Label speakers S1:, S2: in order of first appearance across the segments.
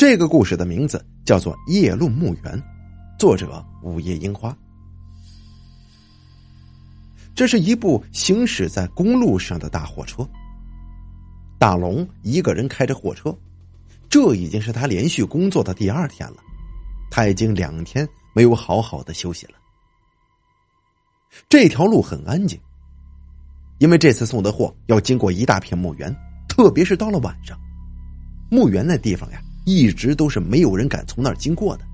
S1: 这个故事的名字叫做《夜路墓园》，作者午夜樱花。这是一部行驶在公路上的大货车。大龙一个人开着货车，这已经是他连续工作的第二天了。他已经两天没有好好的休息了。这条路很安静，因为这次送的货要经过一大片墓园，特别是到了晚上，墓园那地方呀。一直都是没有人敢从那儿经过的。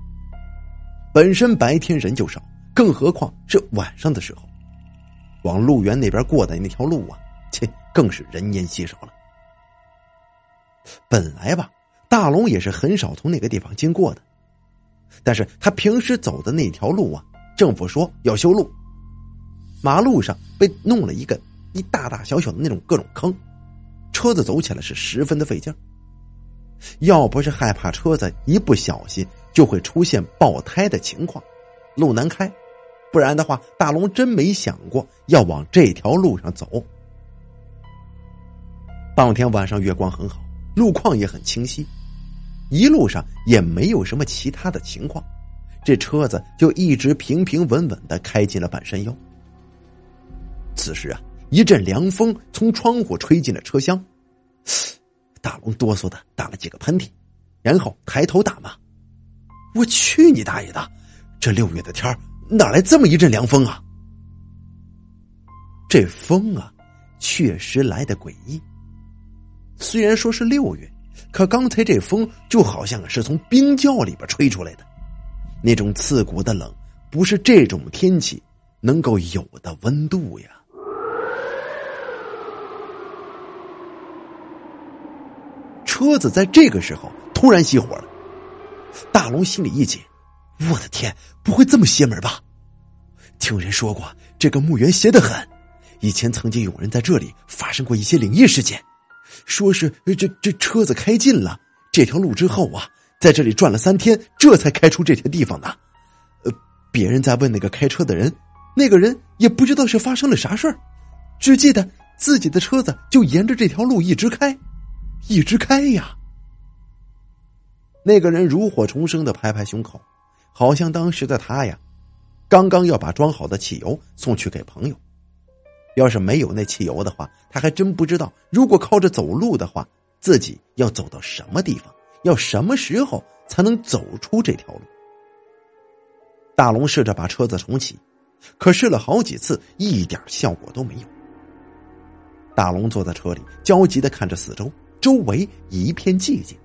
S1: 本身白天人就少，更何况是晚上的时候，往路园那边过的那条路啊，切更是人烟稀少了。本来吧，大龙也是很少从那个地方经过的，但是他平时走的那条路啊，政府说要修路，马路上被弄了一个一大大小小的那种各种坑，车子走起来是十分的费劲儿。要不是害怕车子一不小心就会出现爆胎的情况，路难开，不然的话，大龙真没想过要往这条路上走。当天晚上月光很好，路况也很清晰，一路上也没有什么其他的情况，这车子就一直平平稳稳的开进了半山腰。此时啊，一阵凉风从窗户吹进了车厢。大龙哆嗦的打了几个喷嚏，然后抬头大骂：“我去你大爷的！这六月的天哪来这么一阵凉风啊？这风啊，确实来的诡异。虽然说是六月，可刚才这风就好像是从冰窖里边吹出来的，那种刺骨的冷，不是这种天气能够有的温度呀。”车子在这个时候突然熄火了，大龙心里一紧，我的天，不会这么邪门吧？听人说过，这个墓园邪得很，以前曾经有人在这里发生过一些灵异事件，说是这这车子开进了这条路之后啊，在这里转了三天，这才开出这些地方的。呃，别人在问那个开车的人，那个人也不知道是发生了啥事儿，只记得自己的车子就沿着这条路一直开。一直开呀！那个人如火重生的拍拍胸口，好像当时的他呀，刚刚要把装好的汽油送去给朋友。要是没有那汽油的话，他还真不知道，如果靠着走路的话，自己要走到什么地方，要什么时候才能走出这条路。大龙试着把车子重启，可试了好几次，一点效果都没有。大龙坐在车里，焦急的看着四周。周围一片寂静，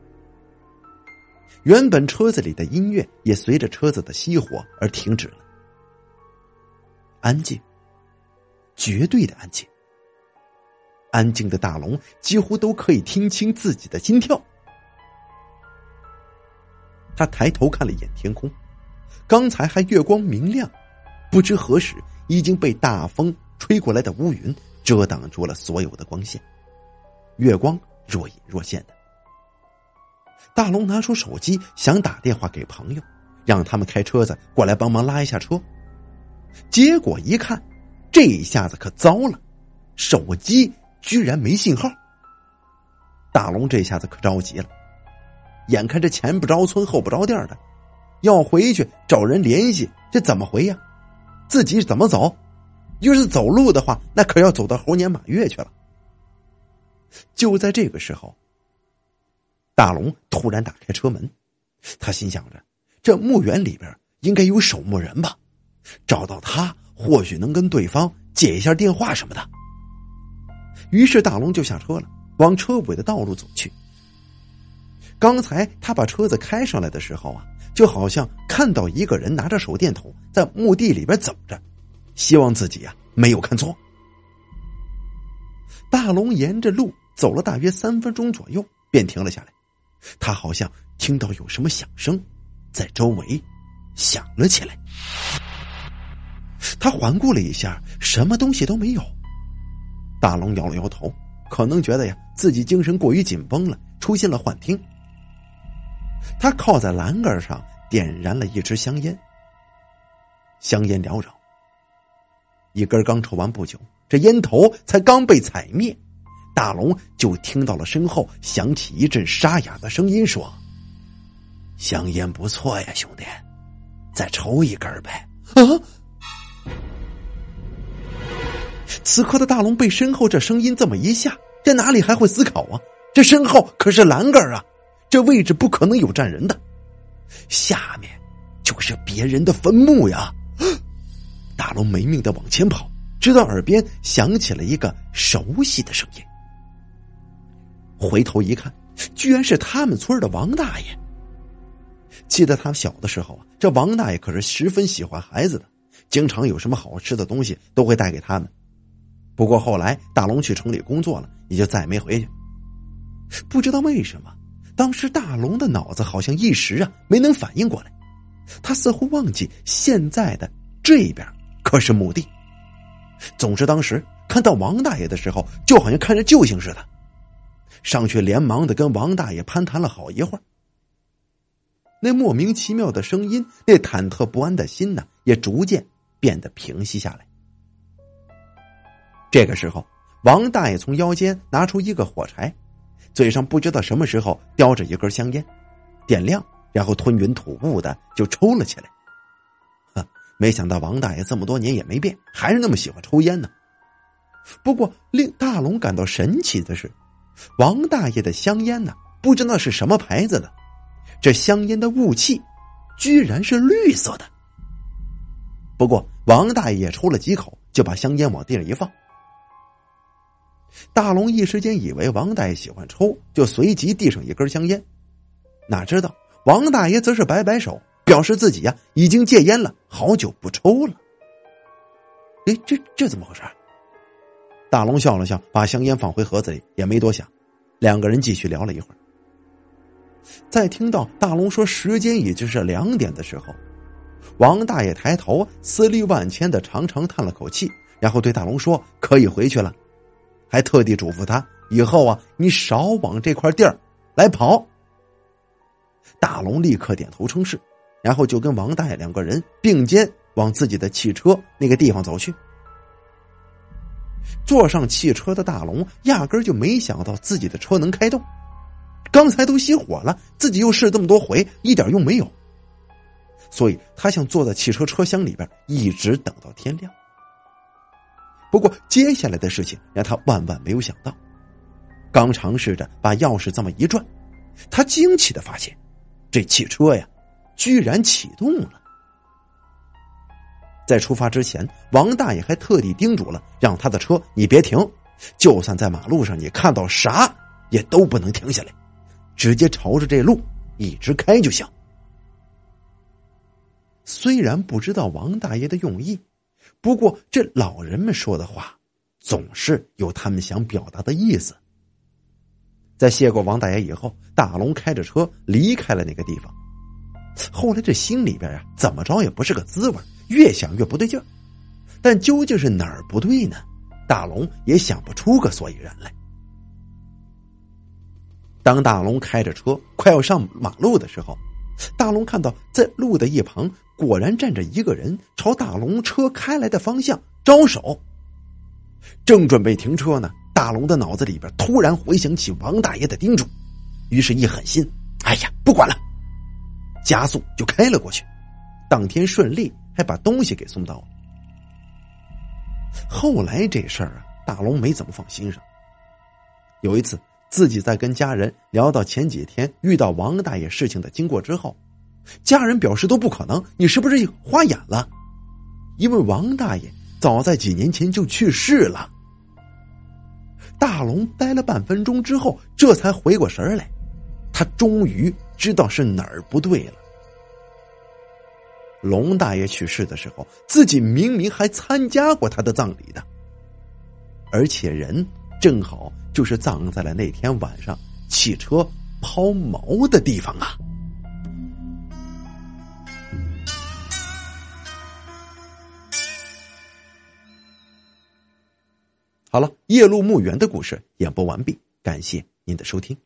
S1: 原本车子里的音乐也随着车子的熄火而停止了。安静，绝对的安静。安静的大龙几乎都可以听清自己的心跳。他抬头看了一眼天空，刚才还月光明亮，不知何时已经被大风吹过来的乌云遮挡住了所有的光线，月光。若隐若现的，大龙拿出手机想打电话给朋友，让他们开车子过来帮忙拉一下车。结果一看，这一下子可糟了，手机居然没信号。大龙这下子可着急了，眼看着前不着村后不着店的，要回去找人联系，这怎么回呀？自己怎么走？要是走路的话，那可要走到猴年马月去了。就在这个时候，大龙突然打开车门，他心想着，这墓园里边应该有守墓人吧，找到他或许能跟对方借一下电话什么的。于是大龙就下车了，往车尾的道路走去。刚才他把车子开上来的时候啊，就好像看到一个人拿着手电筒在墓地里边走着，希望自己啊没有看错。大龙沿着路。走了大约三分钟左右，便停了下来。他好像听到有什么响声在周围响了起来。他环顾了一下，什么东西都没有。大龙摇了摇头，可能觉得呀自己精神过于紧绷了，出现了幻听。他靠在栏杆上，点燃了一支香烟。香烟缭绕，一根刚抽完不久，这烟头才刚被踩灭。大龙就听到了身后响起一阵沙哑的声音，说：“香烟不错呀，兄弟，再抽一根呗。啊！此刻的大龙被身后这声音这么一吓，这哪里还会思考啊？这身后可是栏杆啊，这位置不可能有站人的，下面就是别人的坟墓呀！大龙没命的往前跑，直到耳边响起了一个熟悉的声音。回头一看，居然是他们村的王大爷。记得他小的时候啊，这王大爷可是十分喜欢孩子的，经常有什么好吃的东西都会带给他们。不过后来大龙去城里工作了，也就再也没回去。不知道为什么，当时大龙的脑子好像一时啊没能反应过来，他似乎忘记现在的这边可是墓地。总之，当时看到王大爷的时候，就好像看着救星似的，上去连忙的跟王大爷攀谈了好一会儿。那莫名其妙的声音，那忐忑不安的心呢，也逐渐变得平息下来。这个时候，王大爷从腰间拿出一个火柴，嘴上不知道什么时候叼着一根香烟，点亮，然后吞云吐雾的就抽了起来。呵，没想到王大爷这么多年也没变，还是那么喜欢抽烟呢。不过令大龙感到神奇的是，王大爷的香烟呢，不知道是什么牌子的。这香烟的雾气，居然是绿色的。不过王大爷抽了几口，就把香烟往地上一放。大龙一时间以为王大爷喜欢抽，就随即递上一根香烟。哪知道王大爷则是摆摆手，表示自己呀已经戒烟了，好久不抽了。哎，这这怎么回事？大龙笑了笑，把香烟放回盒子里，也没多想。两个人继续聊了一会儿。在听到大龙说时间已经是两点的时候，王大爷抬头思虑万千的长长叹了口气，然后对大龙说：“可以回去了。”还特地嘱咐他以后啊，你少往这块地儿来跑。大龙立刻点头称是，然后就跟王大爷两个人并肩往自己的汽车那个地方走去。坐上汽车的大龙压根就没想到自己的车能开动。刚才都熄火了，自己又试这么多回，一点用没有。所以他想坐在汽车车厢里边，一直等到天亮。不过接下来的事情让他万万没有想到，刚尝试着把钥匙这么一转，他惊奇的发现，这汽车呀，居然启动了。在出发之前，王大爷还特地叮嘱了，让他的车你别停，就算在马路上你看到啥，也都不能停下来。直接朝着这路一直开就行。虽然不知道王大爷的用意，不过这老人们说的话，总是有他们想表达的意思。在谢过王大爷以后，大龙开着车离开了那个地方。后来这心里边啊，怎么着也不是个滋味，越想越不对劲但究竟是哪儿不对呢？大龙也想不出个所以然来。当大龙开着车快要上马路的时候，大龙看到在路的一旁果然站着一个人，朝大龙车开来的方向招手。正准备停车呢，大龙的脑子里边突然回想起王大爷的叮嘱，于是一狠心，哎呀，不管了，加速就开了过去。当天顺利，还把东西给送到了。后来这事儿啊，大龙没怎么放心上。有一次。自己在跟家人聊到前几天遇到王大爷事情的经过之后，家人表示都不可能，你是不是花眼了？因为王大爷早在几年前就去世了。大龙呆了半分钟之后，这才回过神来，他终于知道是哪儿不对了。龙大爷去世的时候，自己明明还参加过他的葬礼的，而且人。正好就是葬在了那天晚上汽车抛锚的地方啊！好了，夜路墓园的故事演播完毕，感谢您的收听。